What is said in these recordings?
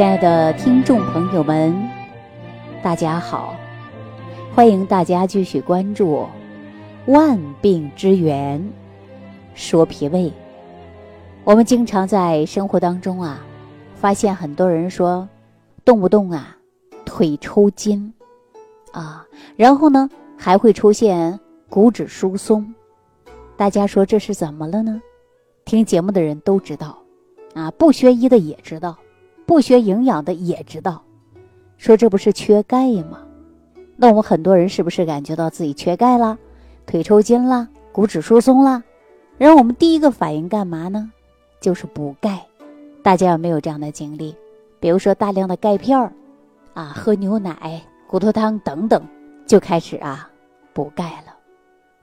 亲爱的听众朋友们，大家好！欢迎大家继续关注《万病之源说脾胃》。我们经常在生活当中啊，发现很多人说动不动啊腿抽筋啊，然后呢还会出现骨质疏松。大家说这是怎么了呢？听节目的人都知道啊，不学医的也知道。不学营养的也知道，说这不是缺钙吗？那我们很多人是不是感觉到自己缺钙了，腿抽筋了，骨质疏松了？然后我们第一个反应干嘛呢？就是补钙。大家有没有这样的经历？比如说大量的钙片儿，啊，喝牛奶、骨头汤等等，就开始啊补钙了。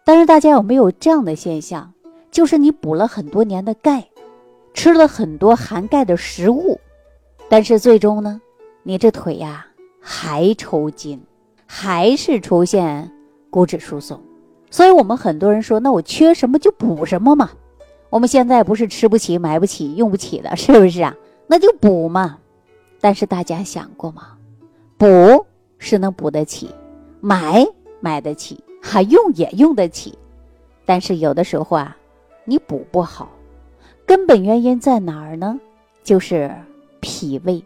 但是大家有没有这样的现象？就是你补了很多年的钙，吃了很多含钙的食物。但是最终呢，你这腿呀还抽筋，还是出现骨质疏松，所以我们很多人说，那我缺什么就补什么嘛。我们现在不是吃不起、买不起、用不起的，是不是啊？那就补嘛。但是大家想过吗？补是能补得起，买买得起，还用也用得起。但是有的时候啊，你补不好，根本原因在哪儿呢？就是。脾胃，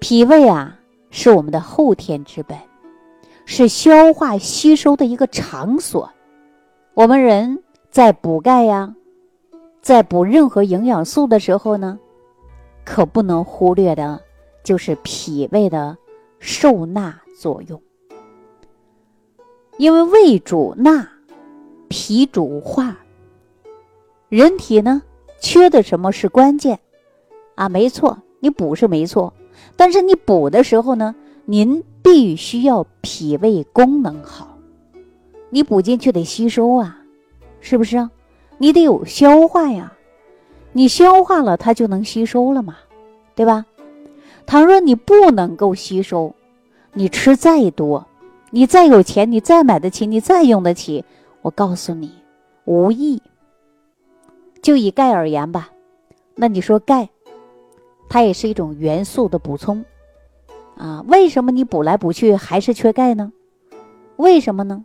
脾胃啊，是我们的后天之本，是消化吸收的一个场所。我们人在补钙呀，在补任何营养素的时候呢，可不能忽略的，就是脾胃的受纳作用。因为胃主纳，脾主化。人体呢，缺的什么是关键啊？没错。你补是没错，但是你补的时候呢，您必须要脾胃功能好，你补进去得吸收啊，是不是啊？你得有消化呀，你消化了它就能吸收了嘛，对吧？倘若你不能够吸收，你吃再多，你再有钱，你再买得起，你再用得起，我告诉你，无益。就以钙而言吧，那你说钙。它也是一种元素的补充，啊，为什么你补来补去还是缺钙呢？为什么呢？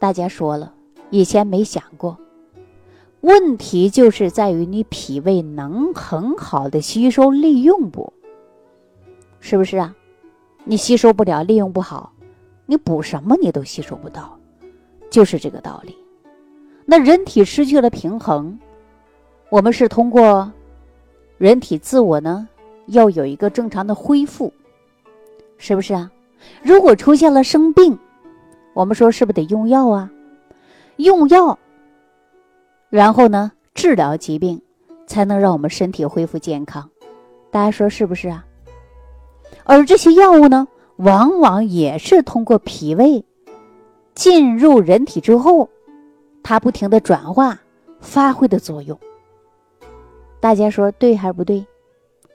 大家说了，以前没想过，问题就是在于你脾胃能很好的吸收利用不？是不是啊？你吸收不了，利用不好，你补什么你都吸收不到，就是这个道理。那人体失去了平衡，我们是通过。人体自我呢，要有一个正常的恢复，是不是啊？如果出现了生病，我们说是不是得用药啊？用药，然后呢治疗疾病，才能让我们身体恢复健康。大家说是不是啊？而这些药物呢，往往也是通过脾胃进入人体之后，它不停的转化发挥的作用。大家说对还是不对？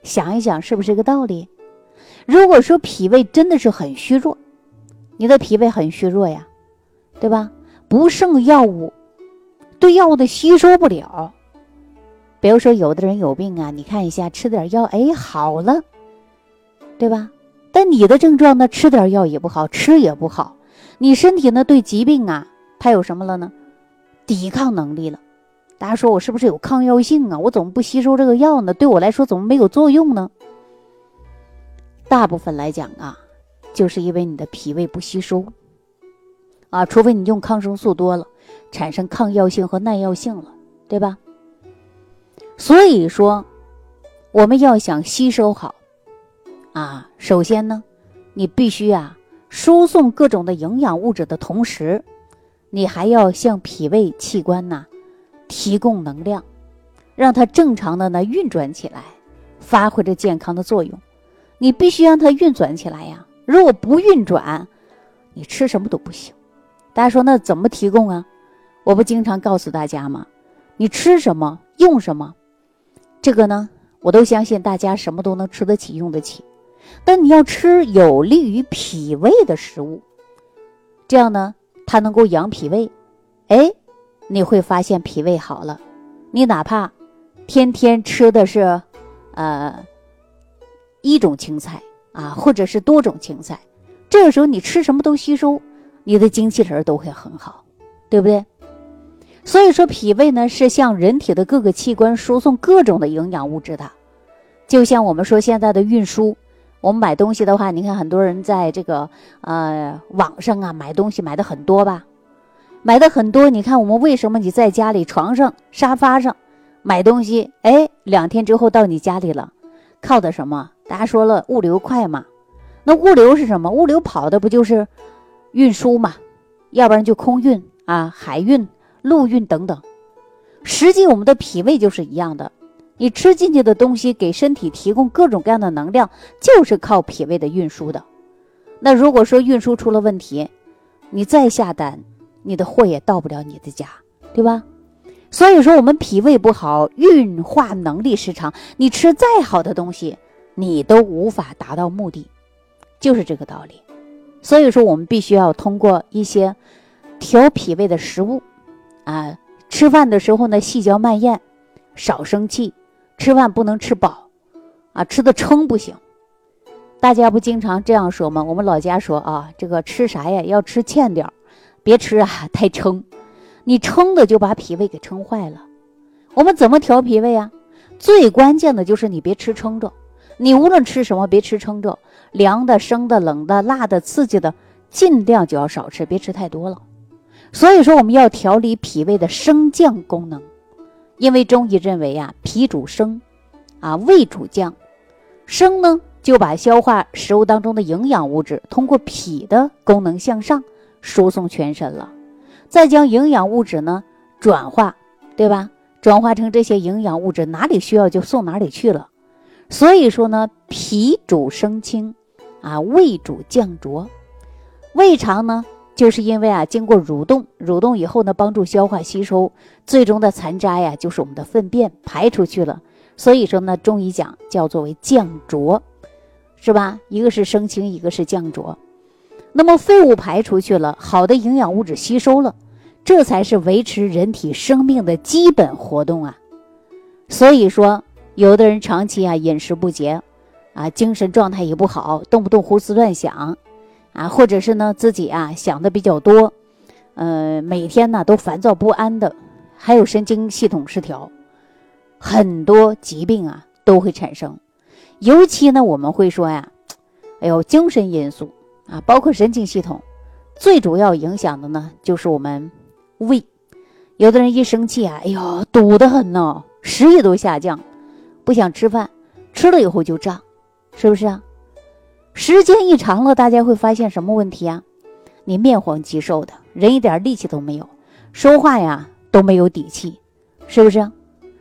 想一想，是不是这个道理？如果说脾胃真的是很虚弱，你的脾胃很虚弱呀，对吧？不胜药物，对药物的吸收不了。比如说，有的人有病啊，你看一下，吃点药，哎，好了，对吧？但你的症状呢，吃点药也不好，吃也不好，你身体呢对疾病啊，它有什么了呢？抵抗能力了。大家说我是不是有抗药性啊？我怎么不吸收这个药呢？对我来说怎么没有作用呢？大部分来讲啊，就是因为你的脾胃不吸收啊，除非你用抗生素多了，产生抗药性和耐药性了，对吧？所以说，我们要想吸收好啊，首先呢，你必须啊输送各种的营养物质的同时，你还要向脾胃器官呐。提供能量，让它正常的呢运转起来，发挥着健康的作用。你必须让它运转起来呀！如果不运转，你吃什么都不行。大家说那怎么提供啊？我不经常告诉大家吗？你吃什么用什么，这个呢，我都相信大家什么都能吃得起用得起。但你要吃有利于脾胃的食物，这样呢，它能够养脾胃。哎。你会发现脾胃好了，你哪怕天天吃的是，呃，一种青菜啊，或者是多种青菜，这个时候你吃什么都吸收，你的精气神都会很好，对不对？所以说，脾胃呢是向人体的各个器官输送各种的营养物质的，就像我们说现在的运输，我们买东西的话，你看很多人在这个呃网上啊买东西买的很多吧，买的很多，你看我们为什么你在家里床上沙发上买东西，哎，两天之后到你家里了，靠的什么？大家说了，物流快嘛？那物流是什么？物流跑的不就是运输嘛？要不然就空运啊，海运。陆运等等，实际我们的脾胃就是一样的，你吃进去的东西给身体提供各种各样的能量，就是靠脾胃的运输的。那如果说运输出了问题，你再下单，你的货也到不了你的家，对吧？所以说我们脾胃不好，运化能力失常，你吃再好的东西，你都无法达到目的，就是这个道理。所以说我们必须要通过一些调脾胃的食物。啊，吃饭的时候呢，细嚼慢咽，少生气，吃饭不能吃饱，啊，吃的撑不行。大家不经常这样说吗？我们老家说啊，这个吃啥呀，要吃欠点，别吃啊太撑，你撑的就把脾胃给撑坏了。我们怎么调脾胃啊？最关键的就是你别吃撑着，你无论吃什么，别吃撑着，凉的、生的、冷的、辣的、刺激的，尽量就要少吃，别吃太多了。所以说，我们要调理脾胃的升降功能，因为中医认为啊，脾主升，啊胃主降，升呢就把消化食物当中的营养物质通过脾的功能向上输送全身了，再将营养物质呢转化，对吧？转化成这些营养物质，哪里需要就送哪里去了。所以说呢，脾主升清，啊胃主降浊，胃肠呢。就是因为啊，经过蠕动，蠕动以后呢，帮助消化吸收，最终的残渣呀，就是我们的粪便排出去了。所以说呢，中医讲叫做为降浊，是吧？一个是升清，一个是降浊。那么废物排出去了，好的营养物质吸收了，这才是维持人体生命的基本活动啊。所以说，有的人长期啊饮食不节，啊精神状态也不好，动不动胡思乱想。啊，或者是呢，自己啊想的比较多，呃，每天呢都烦躁不安的，还有神经系统失调，很多疾病啊都会产生。尤其呢，我们会说呀，哎呦，精神因素啊，包括神经系统，最主要影响的呢就是我们胃。有的人一生气啊，哎呦，堵得很呢，食欲都下降，不想吃饭，吃了以后就胀，是不是啊？时间一长了，大家会发现什么问题啊？你面黄肌瘦的，人一点力气都没有，说话呀都没有底气，是不是？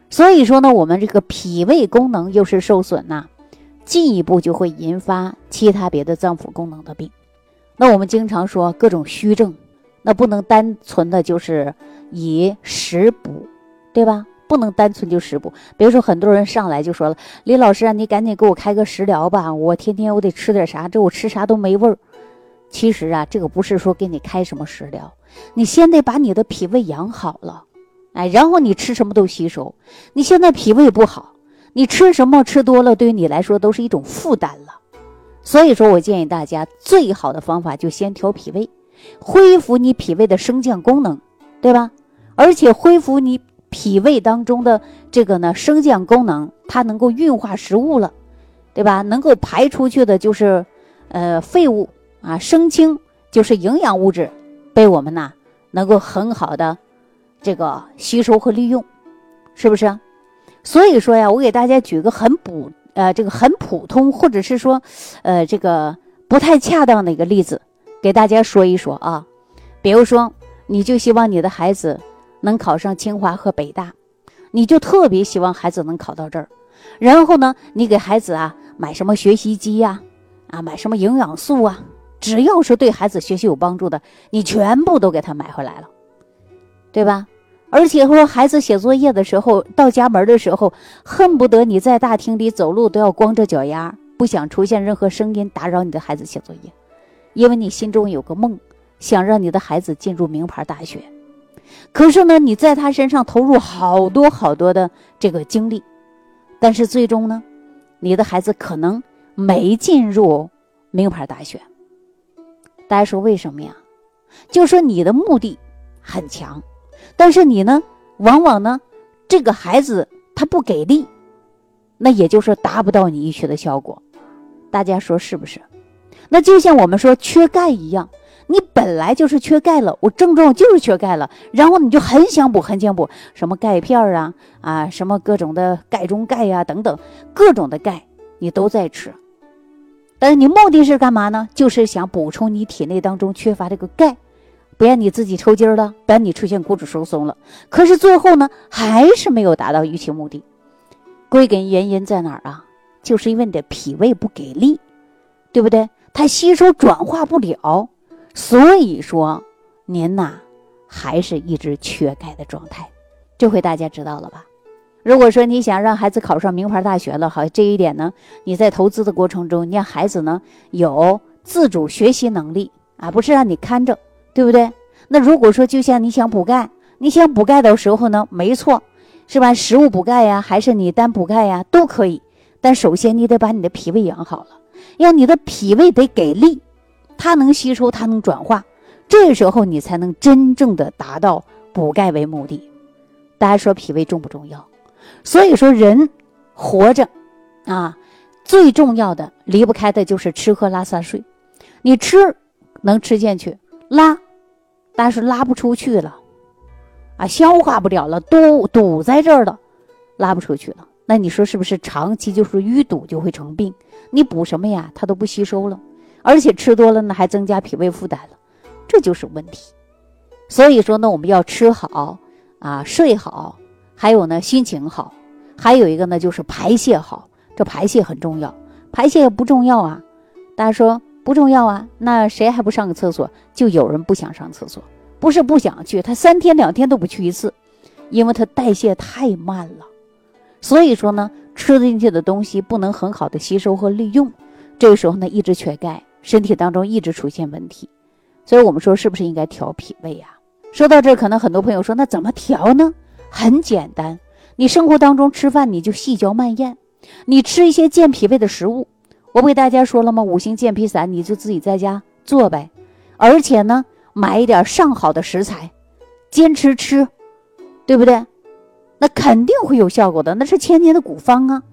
所以说呢，我们这个脾胃功能又是受损呐，进一步就会引发其他别的脏腑功能的病。那我们经常说各种虚症，那不能单纯的就是以食补，对吧？不能单纯就食补，比如说很多人上来就说了：“李老师啊，你赶紧给我开个食疗吧，我天天我得吃点啥，这我吃啥都没味儿。”其实啊，这个不是说给你开什么食疗，你先得把你的脾胃养好了，哎，然后你吃什么都吸收。你现在脾胃不好，你吃什么吃多了，对于你来说都是一种负担了。所以说我建议大家，最好的方法就先调脾胃，恢复你脾胃的升降功能，对吧？而且恢复你。脾胃当中的这个呢，升降功能，它能够运化食物了，对吧？能够排出去的就是，呃，废物啊，生清就是营养物质，被我们呢能够很好的这个吸收和利用，是不是？所以说呀，我给大家举个很普呃这个很普通或者是说，呃这个不太恰当的一个例子，给大家说一说啊，比如说，你就希望你的孩子。能考上清华和北大，你就特别希望孩子能考到这儿。然后呢，你给孩子啊买什么学习机呀，啊买什么营养素啊，只要是对孩子学习有帮助的，你全部都给他买回来了，对吧？而且说孩子写作业的时候，到家门的时候，恨不得你在大厅里走路都要光着脚丫，不想出现任何声音打扰你的孩子写作业，因为你心中有个梦，想让你的孩子进入名牌大学。可是呢，你在他身上投入好多好多的这个精力，但是最终呢，你的孩子可能没进入名牌大学。大家说为什么呀？就说你的目的很强，但是你呢，往往呢，这个孩子他不给力，那也就是达不到你预期的效果。大家说是不是？那就像我们说缺钙一样，你本来就是缺钙了，我症状就是缺钙了，然后你就很想补，很想补什么钙片啊啊，什么各种的钙中钙呀等等，各种的钙你都在吃。但是你目的是干嘛呢？就是想补充你体内当中缺乏这个钙，不让你自己抽筋了，不让你出现骨质疏松了。可是最后呢，还是没有达到预期目的。归根原因在哪儿啊？就是因为你的脾胃不给力，对不对？它吸收转化不了，所以说您呐还是一直缺钙的状态。这回大家知道了吧？如果说你想让孩子考上名牌大学了，好，这一点呢，你在投资的过程中，你让孩子呢有自主学习能力啊，不是让你看着，对不对？那如果说就像你想补钙，你想补钙的时候呢，没错，是吧？食物补钙呀，还是你单补钙呀，都可以。但首先你得把你的脾胃养好了，让你的脾胃得给力，它能吸收，它能转化，这时候你才能真正的达到补钙为目的。大家说脾胃重不重要？所以说，人活着啊，最重要的离不开的就是吃喝拉撒睡。你吃能吃进去，拉，但是拉不出去了，啊，消化不了了，都堵在这儿了，拉不出去了。那你说是不是长期就是淤堵就会成病？你补什么呀，它都不吸收了，而且吃多了呢，还增加脾胃负担了，这就是问题。所以说呢，我们要吃好啊，睡好。还有呢，心情好，还有一个呢，就是排泄好。这排泄很重要，排泄不重要啊？大家说不重要啊？那谁还不上个厕所？就有人不想上厕所，不是不想去，他三天两天都不去一次，因为他代谢太慢了。所以说呢，吃进去的东西不能很好的吸收和利用，这个时候呢，一直缺钙，身体当中一直出现问题。所以我们说，是不是应该调脾胃呀？说到这，可能很多朋友说，那怎么调呢？很简单，你生活当中吃饭你就细嚼慢咽，你吃一些健脾胃的食物。我不给大家说了吗？五行健脾散，你就自己在家做呗。而且呢，买一点上好的食材，坚持吃，对不对？那肯定会有效果的，那是千年的古方啊。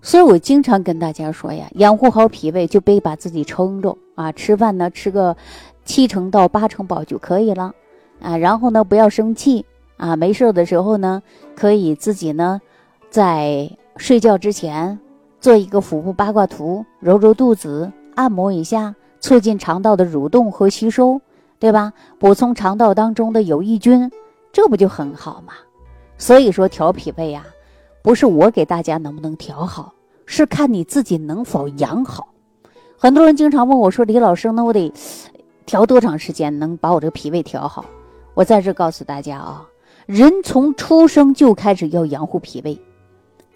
所以我经常跟大家说呀，养护好脾胃就别把自己撑着啊。吃饭呢，吃个七成到八成饱就可以了啊。然后呢，不要生气。啊，没事的时候呢，可以自己呢，在睡觉之前做一个腹部八卦图，揉揉肚子，按摩一下，促进肠道的蠕动和吸收，对吧？补充肠道当中的有益菌，这不就很好吗？所以说调脾胃呀，不是我给大家能不能调好，是看你自己能否养好。很多人经常问我说：“李老师，那我得调多长时间能把我这个脾胃调好？”我在这告诉大家啊。人从出生就开始要养护脾胃，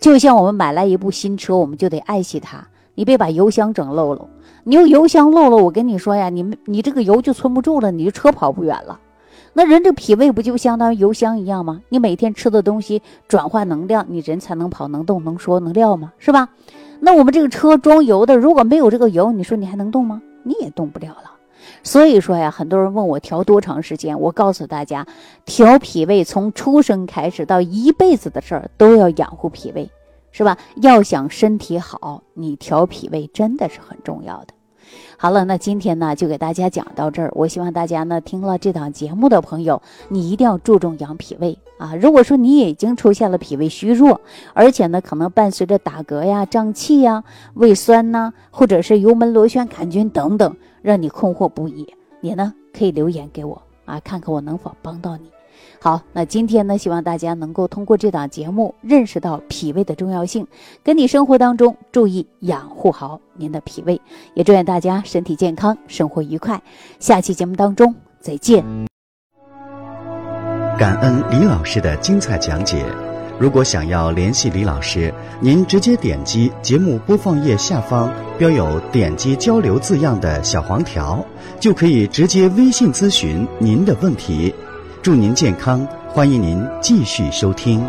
就像我们买来一部新车，我们就得爱惜它。你别把油箱整漏了，你有油箱漏了，我跟你说呀，你们你这个油就存不住了，你这车跑不远了。那人这脾胃不就相当于油箱一样吗？你每天吃的东西转化能量，你人才能跑、能动、能说、能撂吗？是吧？那我们这个车装油的，如果没有这个油，你说你还能动吗？你也动不了了。所以说呀，很多人问我调多长时间，我告诉大家，调脾胃从出生开始到一辈子的事儿都要养护脾胃，是吧？要想身体好，你调脾胃真的是很重要的。好了，那今天呢就给大家讲到这儿。我希望大家呢听了这档节目的朋友，你一定要注重养脾胃啊。如果说你已经出现了脾胃虚弱，而且呢可能伴随着打嗝呀、胀气呀、胃酸呐，或者是幽门螺旋杆菌等等。让你困惑不已，你呢可以留言给我啊，看看我能否帮到你。好，那今天呢，希望大家能够通过这档节目认识到脾胃的重要性，跟你生活当中注意养护好您的脾胃。也祝愿大家身体健康，生活愉快。下期节目当中再见。感恩李老师的精彩讲解。如果想要联系李老师，您直接点击节目播放页下方标有“点击交流”字样的小黄条，就可以直接微信咨询您的问题。祝您健康，欢迎您继续收听。